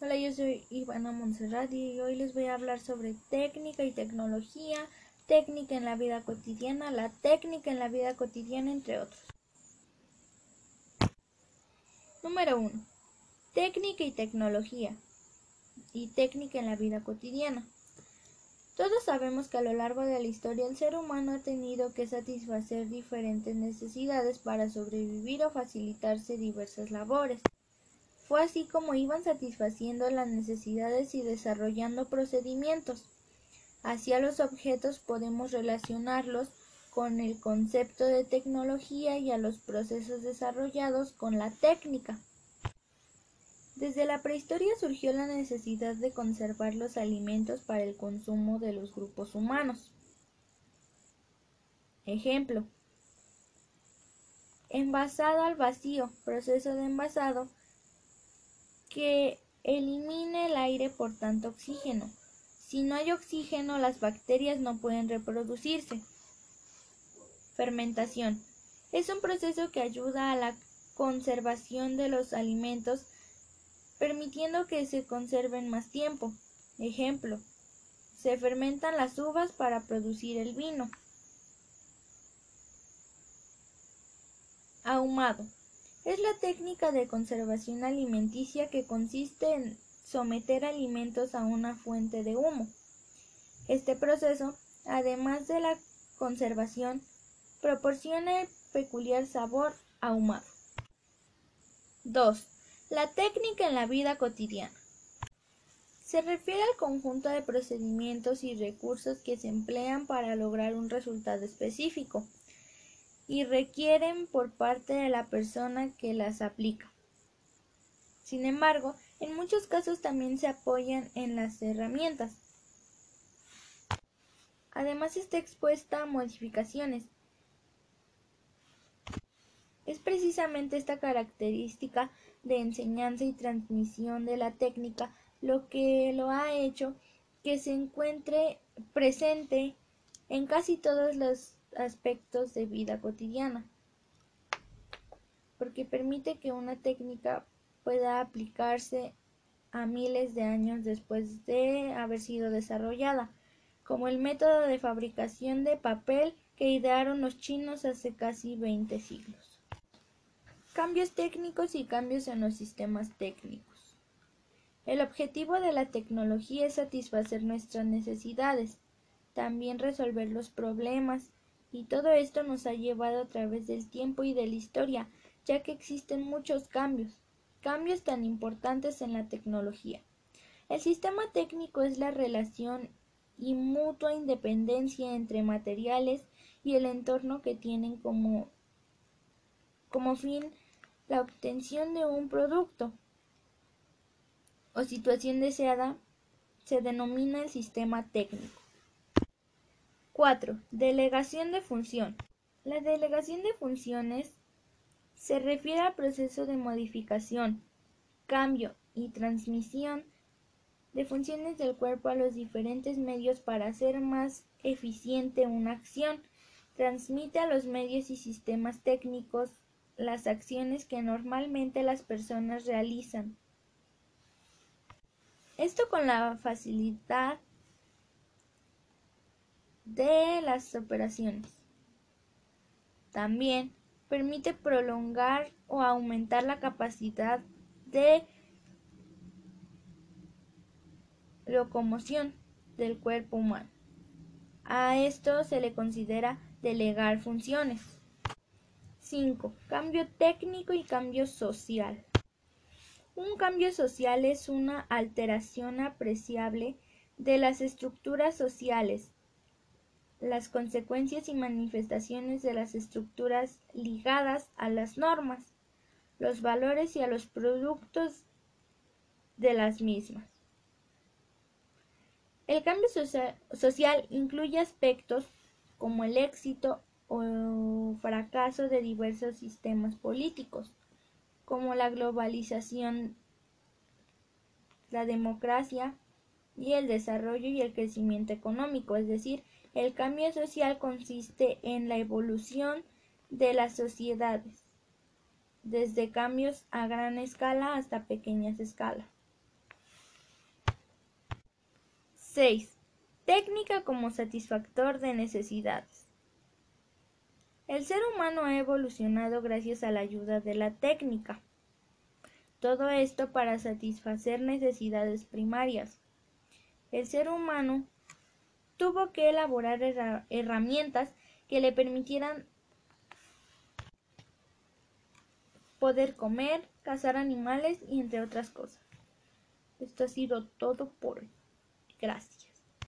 Hola, yo soy Ivana Montserrat y hoy les voy a hablar sobre técnica y tecnología, técnica en la vida cotidiana, la técnica en la vida cotidiana, entre otros. Número 1. Técnica y tecnología y técnica en la vida cotidiana. Todos sabemos que a lo largo de la historia el ser humano ha tenido que satisfacer diferentes necesidades para sobrevivir o facilitarse diversas labores. Fue así como iban satisfaciendo las necesidades y desarrollando procedimientos. Hacia los objetos podemos relacionarlos con el concepto de tecnología y a los procesos desarrollados con la técnica. Desde la prehistoria surgió la necesidad de conservar los alimentos para el consumo de los grupos humanos. Ejemplo. Envasado al vacío, proceso de envasado que elimine el aire por tanto oxígeno. Si no hay oxígeno, las bacterias no pueden reproducirse. Fermentación. Es un proceso que ayuda a la conservación de los alimentos, permitiendo que se conserven más tiempo. Ejemplo. Se fermentan las uvas para producir el vino. Ahumado. Es la técnica de conservación alimenticia que consiste en someter alimentos a una fuente de humo. Este proceso, además de la conservación, proporciona el peculiar sabor ahumado. 2. La técnica en la vida cotidiana. Se refiere al conjunto de procedimientos y recursos que se emplean para lograr un resultado específico y requieren por parte de la persona que las aplica. Sin embargo, en muchos casos también se apoyan en las herramientas. Además está expuesta a modificaciones. Es precisamente esta característica de enseñanza y transmisión de la técnica lo que lo ha hecho que se encuentre presente en casi todos los aspectos de vida cotidiana, porque permite que una técnica pueda aplicarse a miles de años después de haber sido desarrollada, como el método de fabricación de papel que idearon los chinos hace casi 20 siglos. Cambios técnicos y cambios en los sistemas técnicos. El objetivo de la tecnología es satisfacer nuestras necesidades, también resolver los problemas y todo esto nos ha llevado a través del tiempo y de la historia, ya que existen muchos cambios, cambios tan importantes en la tecnología. El sistema técnico es la relación y mutua independencia entre materiales y el entorno que tienen como, como fin la obtención de un producto o situación deseada se denomina el sistema técnico. 4. Delegación de función. La delegación de funciones se refiere al proceso de modificación, cambio y transmisión de funciones del cuerpo a los diferentes medios para hacer más eficiente una acción. Transmite a los medios y sistemas técnicos las acciones que normalmente las personas realizan. Esto con la facilidad de las operaciones. También permite prolongar o aumentar la capacidad de locomoción del cuerpo humano. A esto se le considera delegar funciones. 5. Cambio técnico y cambio social. Un cambio social es una alteración apreciable de las estructuras sociales las consecuencias y manifestaciones de las estructuras ligadas a las normas, los valores y a los productos de las mismas. El cambio social incluye aspectos como el éxito o fracaso de diversos sistemas políticos, como la globalización, la democracia y el desarrollo y el crecimiento económico, es decir, el cambio social consiste en la evolución de las sociedades, desde cambios a gran escala hasta pequeñas escalas. 6. Técnica como satisfactor de necesidades. El ser humano ha evolucionado gracias a la ayuda de la técnica. Todo esto para satisfacer necesidades primarias. El ser humano tuvo que elaborar herramientas que le permitieran poder comer, cazar animales y entre otras cosas. Esto ha sido todo por hoy. Gracias.